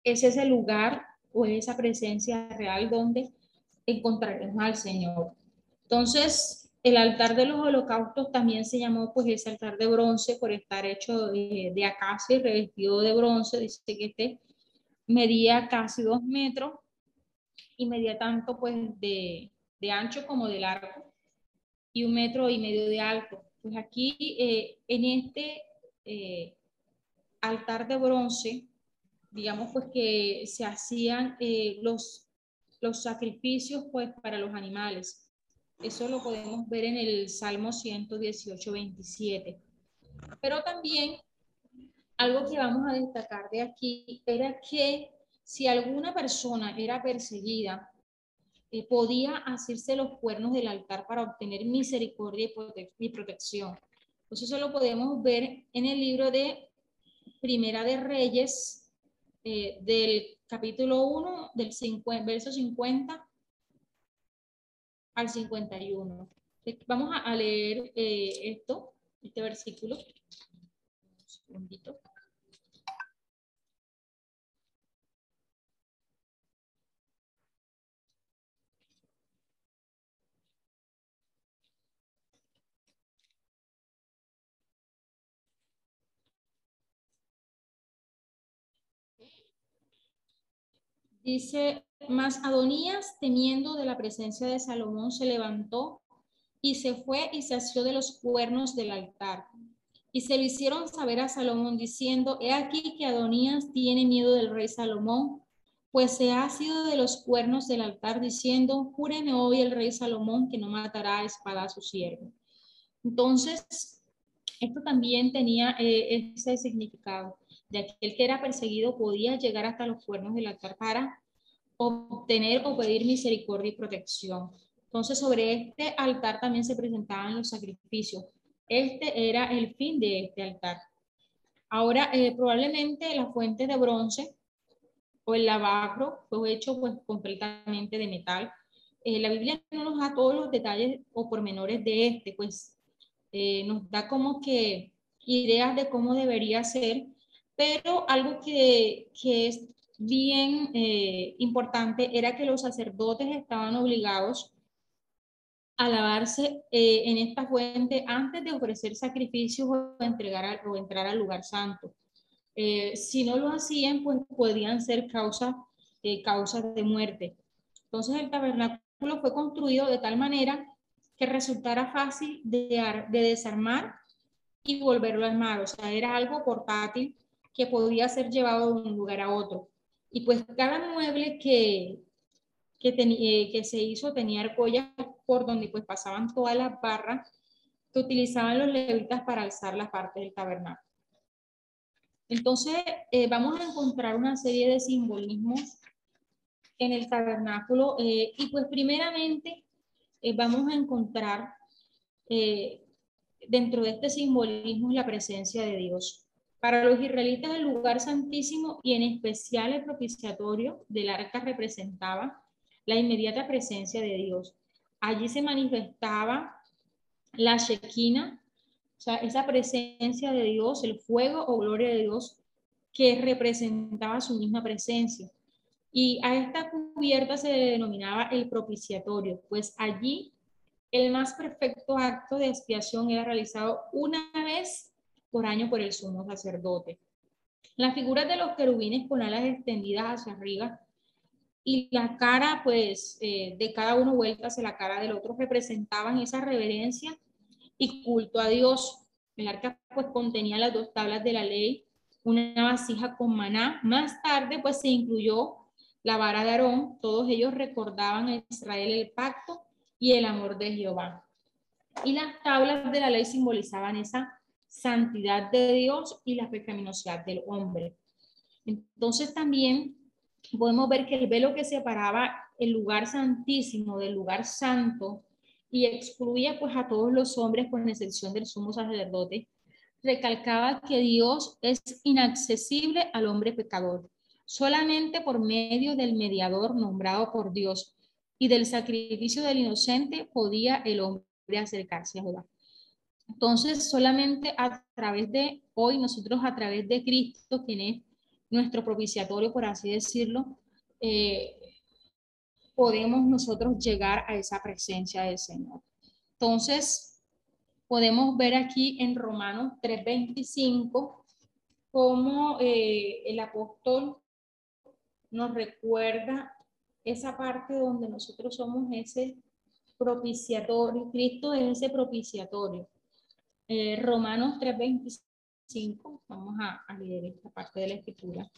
es ese lugar o esa presencia real donde encontraremos al Señor. Entonces, el altar de los holocaustos también se llamó pues ese altar de bronce por estar hecho de, de acacia y revestido de bronce. Dice que este medía casi dos metros y medía tanto pues de, de ancho como de largo y un metro y medio de alto. Pues aquí eh, en este eh, altar de bronce, digamos pues que se hacían eh, los, los sacrificios pues para los animales eso lo podemos ver en el Salmo 118, 27. Pero también algo que vamos a destacar de aquí era que si alguna persona era perseguida, podía hacerse los cuernos del altar para obtener misericordia y, protección. Entonces eso lo podemos ver en el libro de Primera de Reyes, eh, del capítulo 1, del 50, verso 50 al 51. Vamos a, leer eh, esto, este versículo. Un segundito. Dice, mas Adonías, temiendo de la presencia de Salomón, se levantó y se fue y se asió de los cuernos del altar. Y se lo hicieron saber a Salomón diciendo, he aquí que Adonías tiene miedo del rey Salomón, pues se ha sido de los cuernos del altar diciendo, júreme hoy el rey Salomón que no matará a espada a su siervo. Entonces, esto también tenía eh, ese significado de aquel que era perseguido podía llegar hasta los cuernos del altar para obtener o pedir misericordia y protección. Entonces, sobre este altar también se presentaban los sacrificios. Este era el fin de este altar. Ahora, eh, probablemente la fuente de bronce o el lavacro fue hecho pues completamente de metal. Eh, la Biblia no nos da todos los detalles o pormenores de este, pues eh, nos da como que ideas de cómo debería ser, pero algo que, que es bien eh, importante era que los sacerdotes estaban obligados a lavarse eh, en esta fuente antes de ofrecer sacrificios o, entregar o entrar al lugar santo. Eh, si no lo hacían, pues podían ser causas causas de muerte. Entonces el tabernáculo fue construido de tal manera que resultara fácil de, de desarmar y volverlo a armar. O sea, era algo portátil que podía ser llevado de un lugar a otro. Y pues cada mueble que, que, eh, que se hizo tenía argollas por donde pues pasaban todas las barras que utilizaban los levitas para alzar la parte del tabernáculo. Entonces, eh, vamos a encontrar una serie de simbolismos en el tabernáculo eh, y pues primeramente vamos a encontrar dentro de este simbolismo la presencia de Dios. Para los israelitas el lugar santísimo y en especial el propiciatorio del arca representaba la inmediata presencia de Dios. Allí se manifestaba la Shekinah, o sea, esa presencia de Dios, el fuego o gloria de Dios que representaba su misma presencia. Y a esta cubierta se denominaba el propiciatorio, pues allí el más perfecto acto de expiación era realizado una vez por año por el sumo sacerdote. Las figuras de los querubines con alas extendidas hacia arriba y la cara, pues, eh, de cada uno vuelta hacia la cara del otro representaban esa reverencia y culto a Dios. El arca pues contenía las dos tablas de la ley, una vasija con maná. Más tarde pues se incluyó la vara de Aarón. Todos ellos recordaban a Israel el pacto y el amor de Jehová. Y las tablas de la ley simbolizaban esa santidad de Dios y la pecaminosidad del hombre. Entonces también podemos ver que el velo que separaba el lugar santísimo del lugar santo y excluía pues a todos los hombres con excepción del sumo sacerdote, recalcaba que Dios es inaccesible al hombre pecador. Solamente por medio del mediador nombrado por Dios y del sacrificio del inocente podía el hombre acercarse a Jehová. Entonces, solamente a través de hoy, nosotros a través de Cristo, quien es nuestro propiciatorio, por así decirlo, eh, podemos nosotros llegar a esa presencia del Señor. Entonces, podemos ver aquí en Romanos 3:25 cómo eh, el apóstol nos recuerda esa parte donde nosotros somos ese propiciatorio, Cristo es ese propiciatorio. Eh, Romanos 3:25, vamos a, a leer esta parte de la escritura.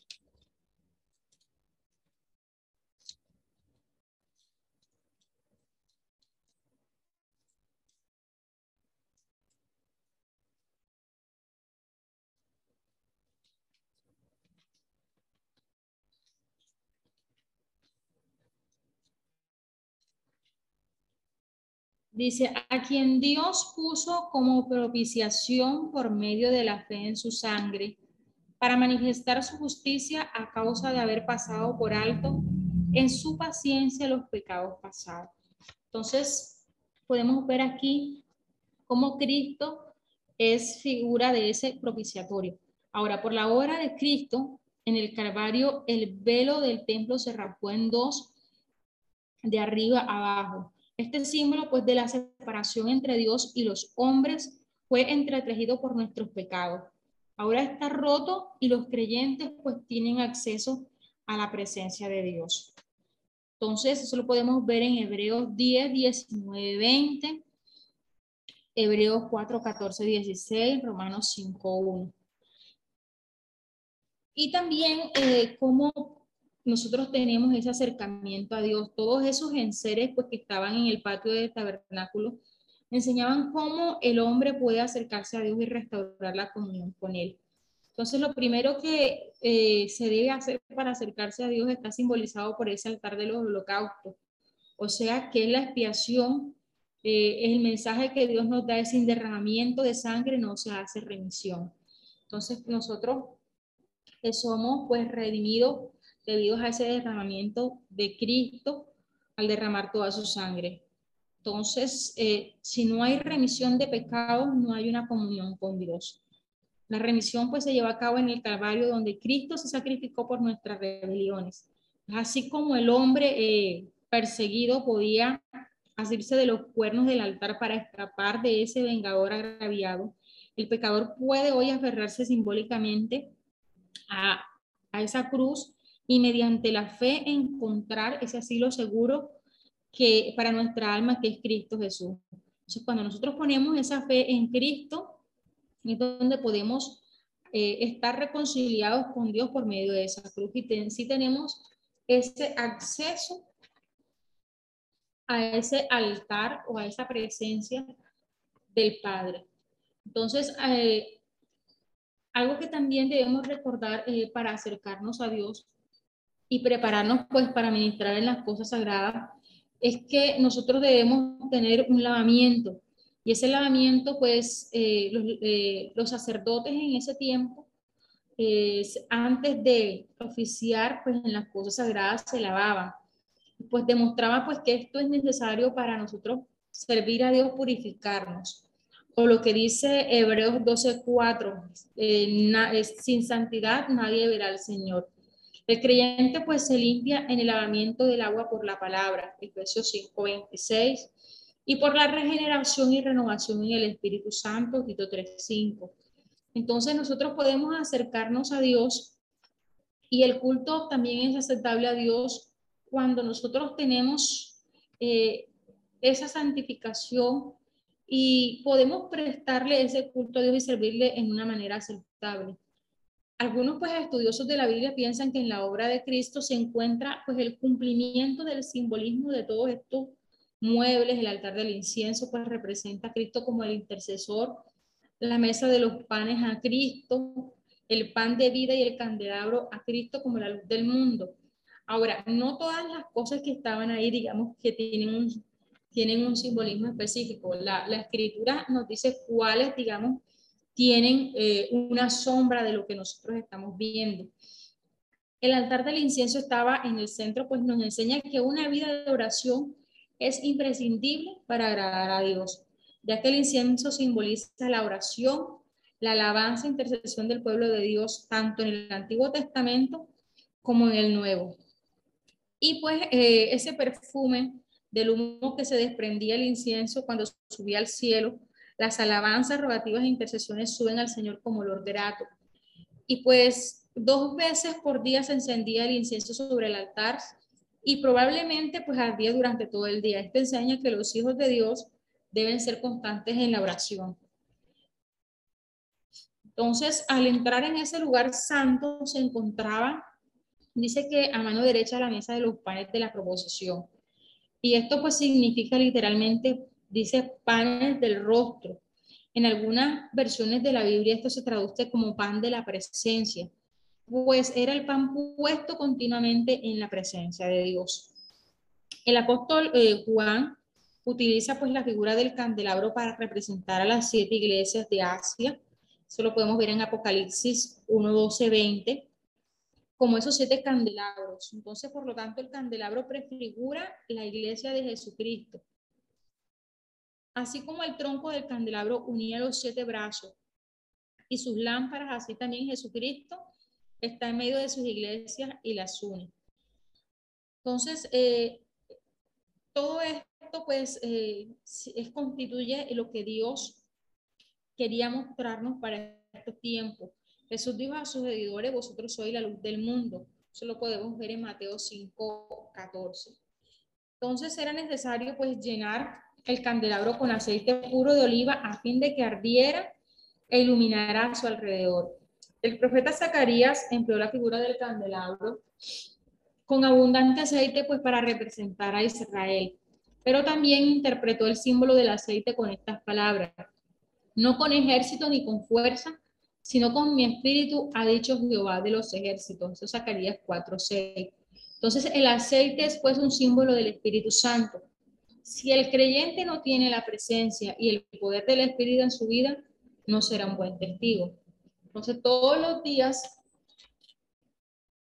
Dice, a quien Dios puso como propiciación por medio de la fe en su sangre, para manifestar su justicia a causa de haber pasado por alto en su paciencia los pecados pasados. Entonces, podemos ver aquí cómo Cristo es figura de ese propiciatorio. Ahora, por la obra de Cristo, en el Calvario, el velo del templo se rapó en dos, de arriba a abajo este símbolo pues de la separación entre Dios y los hombres fue entretejido por nuestros pecados. Ahora está roto y los creyentes pues tienen acceso a la presencia de Dios. Entonces, eso lo podemos ver en Hebreos 10, 19, 20, Hebreos 4, 14, 16, Romanos 5, 1. Y también eh, cómo nosotros tenemos ese acercamiento a Dios. Todos esos enseres pues, que estaban en el patio del tabernáculo enseñaban cómo el hombre puede acercarse a Dios y restaurar la comunión con Él. Entonces, lo primero que eh, se debe hacer para acercarse a Dios está simbolizado por ese altar de los holocaustos. O sea, que es la expiación, eh, el mensaje que Dios nos da, es sin derramamiento de sangre no se hace remisión. Entonces, nosotros que somos pues redimidos debido a ese derramamiento de Cristo al derramar toda su sangre. Entonces, eh, si no hay remisión de pecados, no hay una comunión con Dios. La remisión pues se lleva a cabo en el Calvario donde Cristo se sacrificó por nuestras rebeliones. Así como el hombre eh, perseguido podía asirse de los cuernos del altar para escapar de ese vengador agraviado, el pecador puede hoy aferrarse simbólicamente a, a esa cruz y mediante la fe encontrar ese asilo seguro que para nuestra alma que es Cristo Jesús. Entonces, cuando nosotros ponemos esa fe en Cristo, es donde podemos eh, estar reconciliados con Dios por medio de esa cruz y si tenemos ese acceso a ese altar o a esa presencia del Padre. Entonces, eh, algo que también debemos recordar eh, para acercarnos a Dios y prepararnos pues para ministrar en las cosas sagradas es que nosotros debemos tener un lavamiento y ese lavamiento pues eh, los, eh, los, sacerdotes en ese tiempo antes de oficiar pues en las cosas sagradas se lavaban pues demostraba pues que esto es necesario para nosotros servir a Dios, purificarnos. O lo que dice Hebreos 12:4, eh, sin santidad nadie verá al Señor. El creyente pues se limpia en el lavamiento del agua por la palabra, Efesios 5:26, y por la regeneración y renovación en el Espíritu Santo, Tito 3:5. Entonces nosotros podemos acercarnos a Dios y el culto también es aceptable a Dios cuando nosotros tenemos eh, esa santificación y podemos prestarle ese culto a Dios y servirle en una manera aceptable. Algunos pues estudiosos de la Biblia piensan que en la obra de Cristo se encuentra pues el cumplimiento del simbolismo de todos estos muebles, el altar del incienso pues representa a Cristo como el intercesor, la mesa de los panes a Cristo, el pan de vida y el candelabro a Cristo como la luz del mundo. Ahora, no todas las cosas que estaban ahí, digamos, que tienen un, tienen un simbolismo específico. La, la escritura nos dice cuáles, digamos, tienen eh, una sombra de lo que nosotros estamos viendo. El altar del incienso estaba en el centro, pues nos enseña que una vida de oración es imprescindible para agradar a Dios, ya que el incienso simboliza la oración, la alabanza e intercesión del pueblo de Dios, tanto en el Antiguo Testamento como en el Nuevo. Y pues eh, ese perfume del humo que se desprendía el incienso cuando subía al cielo, las alabanzas, rogativas e intercesiones suben al Señor como olor grato. Y pues dos veces por día se encendía el incienso sobre el altar y probablemente pues ardía durante todo el día. Esto enseña que los hijos de Dios deben ser constantes en la oración. Entonces, al entrar en ese lugar santo se encontraba dice que a mano derecha la mesa de los panes de la proposición. Y esto pues significa literalmente, dice panes del rostro. En algunas versiones de la Biblia esto se traduce como pan de la presencia, pues era el pan puesto continuamente en la presencia de Dios. El apóstol eh, Juan utiliza pues la figura del candelabro para representar a las siete iglesias de Asia. Eso lo podemos ver en Apocalipsis 1, 12, 20 como esos siete candelabros. Entonces, por lo tanto, el candelabro prefigura la iglesia de Jesucristo. Así como el tronco del candelabro unía los siete brazos y sus lámparas, así también Jesucristo está en medio de sus iglesias y las une. Entonces, eh, todo esto pues eh, es, constituye lo que Dios quería mostrarnos para estos tiempos Jesús dijo a sus seguidores, vosotros sois la luz del mundo. Eso lo podemos ver en Mateo 5, 14. Entonces era necesario pues llenar el candelabro con aceite puro de oliva a fin de que ardiera e iluminara a su alrededor. El profeta Zacarías empleó la figura del candelabro con abundante aceite pues para representar a Israel, pero también interpretó el símbolo del aceite con estas palabras, no con ejército ni con fuerza, sino con mi espíritu, ha dicho Jehová de los ejércitos. Eso Zacarías 4:6. Entonces, el aceite es pues un símbolo del Espíritu Santo. Si el creyente no tiene la presencia y el poder del Espíritu en su vida, no será un buen testigo. Entonces, todos los días,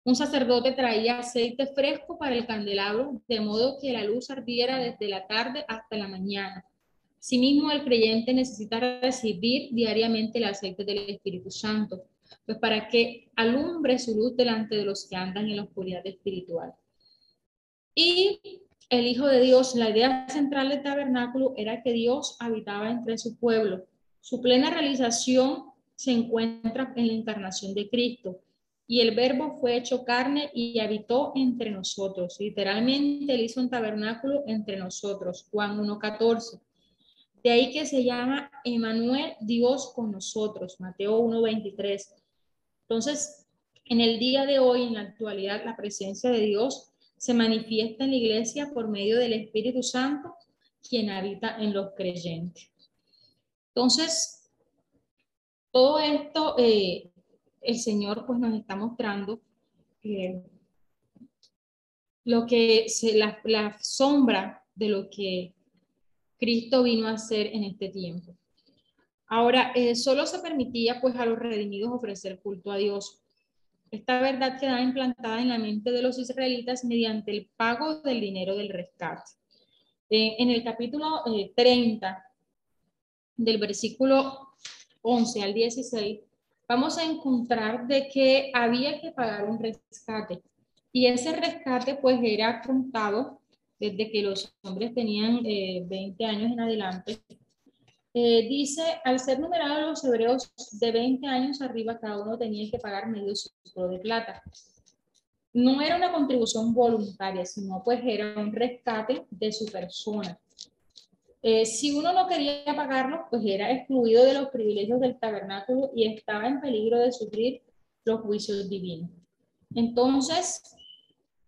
un sacerdote traía aceite fresco para el candelabro, de modo que la luz ardiera desde la tarde hasta la mañana. Asimismo, el creyente necesita recibir diariamente el aceite del Espíritu Santo, pues para que alumbre su luz delante de los que andan en la oscuridad espiritual. Y el Hijo de Dios, la idea central del tabernáculo era que Dios habitaba entre su pueblo. Su plena realización se encuentra en la encarnación de Cristo. Y el verbo fue hecho carne y habitó entre nosotros. Literalmente, él hizo un tabernáculo entre nosotros. Juan 1.14. De ahí que se llama Emanuel, Dios con nosotros, Mateo 1.23. Entonces, en el día de hoy, en la actualidad, la presencia de Dios se manifiesta en la iglesia por medio del Espíritu Santo, quien habita en los creyentes. Entonces, todo esto eh, el Señor pues nos está mostrando lo que se, la, la sombra de lo que Cristo vino a hacer en este tiempo. Ahora, eh, solo se permitía pues a los redimidos ofrecer culto a Dios. Esta verdad quedaba implantada en la mente de los israelitas mediante el pago del dinero del rescate. Eh, en el capítulo 30, eh, del versículo 11 al 16, vamos a encontrar de que había que pagar un rescate. Y ese rescate pues era contado desde que los hombres tenían 20 años en adelante eh, dice, al ser numerados los hebreos de 20 años arriba, cada uno tenía que pagar medio ciclo de plata. No era una contribución voluntaria, sino pues era un rescate de su persona. Eh, si uno no quería pagarlo, pues era excluido de los privilegios del tabernáculo y estaba en peligro de sufrir los juicios divinos. Entonces,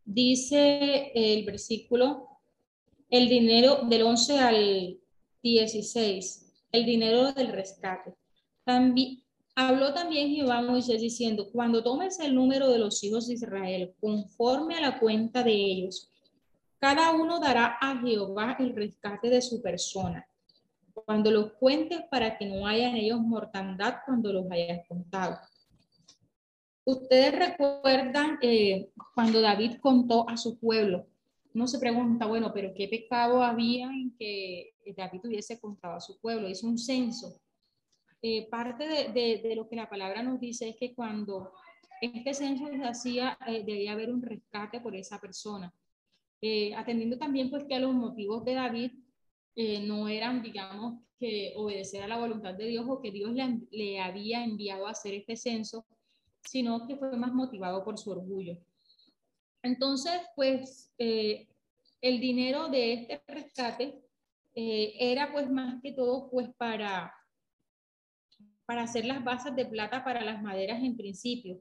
dice el versículo, el dinero del 11 al 16 el dinero del rescate. También, habló también Jehová a Moisés diciendo, cuando tomes el número de los hijos de Israel conforme a la cuenta de ellos, cada uno dará a Jehová el rescate de su persona. Cuando los cuentes para que no haya en ellos mortandad cuando los hayas contado. Ustedes recuerdan eh, cuando David contó a su pueblo uno se pregunta, bueno, pero ¿qué pecado había en que David hubiese contado a su pueblo? Hizo un censo. Eh, parte de, lo que la palabra nos dice es que cuando este censo se hacía, eh, debía haber un rescate por esa persona. Eh, atendiendo también pues que los motivos de David no eran, digamos, que obedecer a la voluntad de Dios o que Dios le había enviado a hacer este censo, sino que fue más motivado por su orgullo. Entonces, pues eh, el dinero de este rescate eh, era pues más que todo pues para, para hacer las bases de plata para las maderas en principio,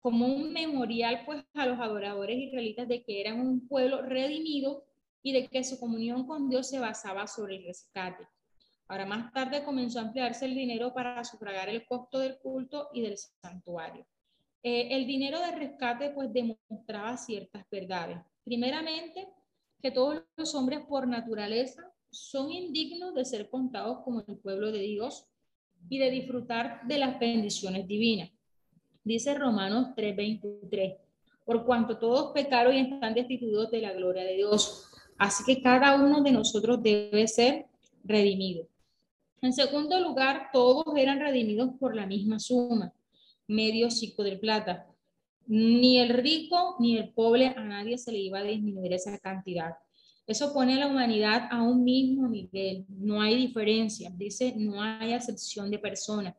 como un memorial pues a los adoradores israelitas de que eran un pueblo redimido y de que su comunión con Dios se basaba sobre el rescate. Ahora más tarde comenzó a emplearse el dinero para sufragar el costo del culto y del santuario. Eh, el dinero de rescate pues demostraba ciertas verdades. Primeramente, que todos los hombres por naturaleza son indignos de ser contados como el pueblo de Dios y de disfrutar de las bendiciones divinas. Dice Romanos 3:23, por cuanto todos pecaron y están destituidos de la gloria de Dios. Así que cada uno de nosotros debe ser redimido. En segundo lugar, todos eran redimidos por la misma suma medio ciclo de plata. Ni el rico ni el pobre, a nadie se le iba a disminuir esa cantidad. Eso pone a la humanidad a un mismo nivel, no hay diferencia, dice, no hay acepción de personas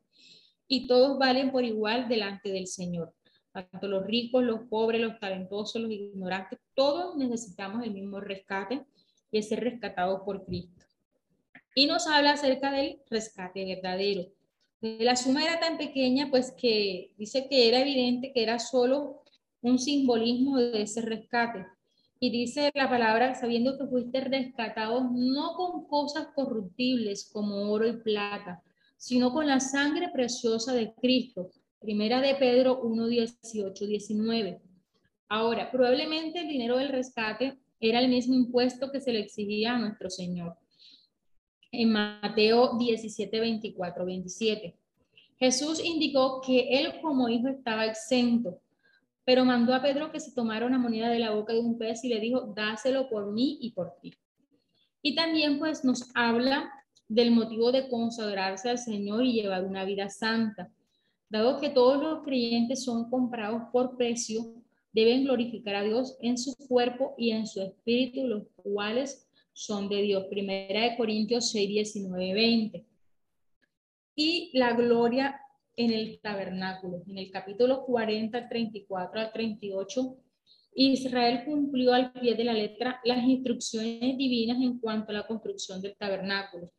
y todos valen por igual delante del Señor. Tanto los ricos, los pobres, los talentosos, los ignorantes, todos necesitamos el mismo rescate y ser rescatados por Cristo. Y nos habla acerca del rescate verdadero. La suma era tan pequeña, pues que dice que era evidente que era solo un simbolismo de ese rescate. Y dice la palabra, sabiendo que fuiste rescatados no con cosas corruptibles como oro y plata, sino con la sangre preciosa de Cristo. Primera de Pedro 1, 18, 19. Ahora, probablemente el dinero del rescate era el mismo impuesto que se le exigía a nuestro Señor en Mateo 17, 24, 27. Jesús indicó que él como hijo estaba exento, pero mandó a Pedro que se tomara una moneda de la boca de un pez y le dijo, dáselo por mí y por ti. Y también pues nos habla del motivo de consagrarse al Señor y llevar una vida santa. Dado que todos los creyentes son comprados por precio, deben glorificar a Dios en su cuerpo y en su espíritu, los cuales son de Dios. Primera de Corintios 6, 19, 20. Y la gloria en el tabernáculo. En el capítulo 40, 34 al 38, Israel cumplió al pie de la letra las instrucciones divinas en cuanto a la construcción del tabernáculo.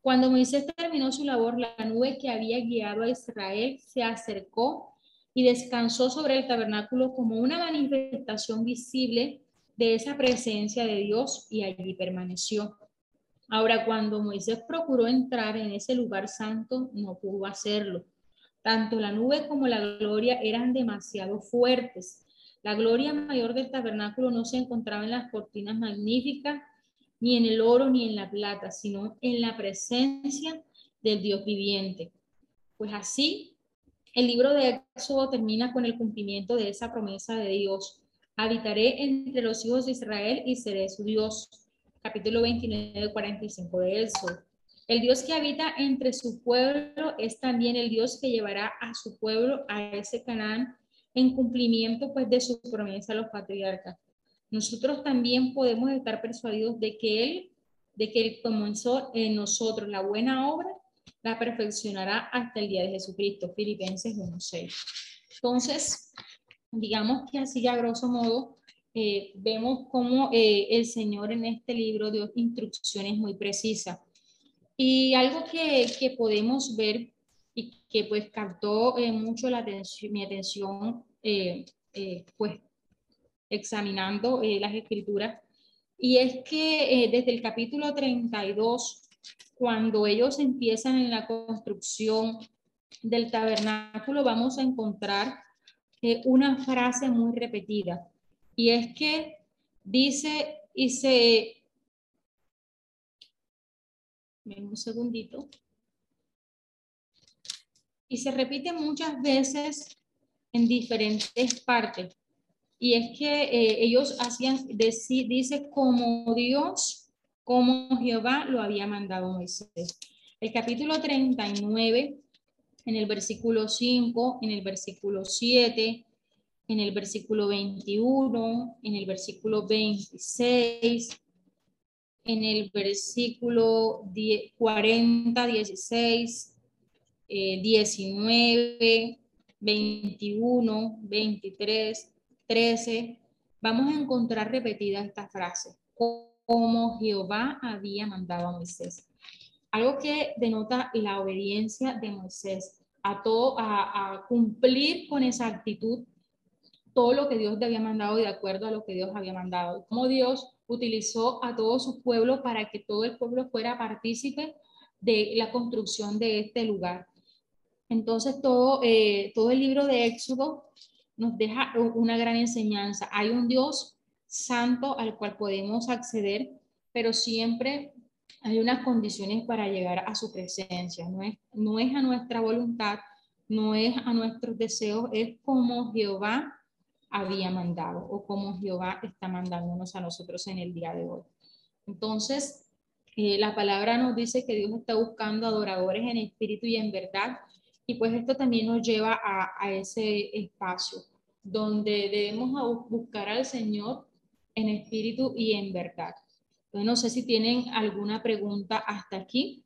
Cuando Moisés terminó su labor, la nube que había guiado a Israel se acercó y descansó sobre el tabernáculo como una manifestación visible de esa presencia de Dios y allí permaneció. Ahora, cuando Moisés procuró entrar en ese lugar santo, no pudo hacerlo. Tanto la nube como la gloria eran demasiado fuertes. La gloria mayor del tabernáculo no se encontraba en las cortinas magníficas, ni en el oro, ni en la plata, sino en la presencia del Dios viviente. Pues así, el libro de Éxodo termina con el cumplimiento de esa promesa de Dios. Habitaré entre los hijos de Israel y seré su Dios. Capítulo 29, 45 de Éxodo. El Dios que habita entre su pueblo es también el Dios que llevará a su pueblo a ese Canaán en cumplimiento pues de su promesa a los patriarcas. Nosotros también podemos estar persuadidos de que Él, de que Él comenzó en nosotros la buena obra, la perfeccionará hasta el día de Jesucristo. Filipenses 1.6. Entonces, digamos que así a grosso modo, eh, vemos cómo eh, el Señor en este libro dio instrucciones muy precisas. Y algo que, que podemos ver y que pues captó eh, mucho la atención, mi atención, pues examinando las escrituras, y es que desde el capítulo 32, cuando ellos empiezan en la construcción del tabernáculo, vamos a encontrar una frase muy repetida. Y es que dice y se... un segundito. Y se repite muchas veces en diferentes partes. Y es que eh, ellos hacían, dice, como Dios, como Jehová lo había mandado Moisés. El capítulo 39, en el versículo 5, en el versículo 7, en el versículo 21, en el versículo 26, en el versículo 40, 16, 19, 21, 23, 13, vamos a encontrar repetida esta frase, como Jehová había mandado a Moisés. Algo que denota la obediencia de Moisés a todo, a, cumplir con esa actitud todo lo que Dios le había mandado de acuerdo a lo que Dios había mandado. Cómo Dios utilizó a todo su pueblo para que todo el pueblo fuera partícipe de la construcción de este lugar. Entonces, todo, eh, todo el libro de Éxodo nos deja una gran enseñanza. Hay un Dios santo al cual podemos acceder, pero siempre hay unas condiciones para llegar a su presencia. No es, a nuestra voluntad, no es a nuestros deseos, es como Jehová había mandado o como Jehová está mandándonos a nosotros en el día de hoy. Entonces, eh, la palabra nos dice que Dios está buscando adoradores en espíritu y en verdad. Y pues esto también nos lleva a, a ese espacio donde debemos buscar al Señor en espíritu y en verdad. No sé si tienen alguna pregunta hasta aquí.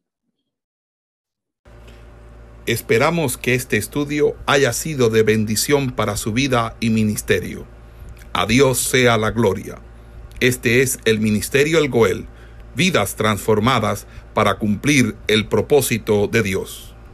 Esperamos que este estudio haya sido de bendición para su vida y ministerio. A Dios sea la gloria. Este es el Ministerio El Goel, vidas transformadas para cumplir el propósito de Dios.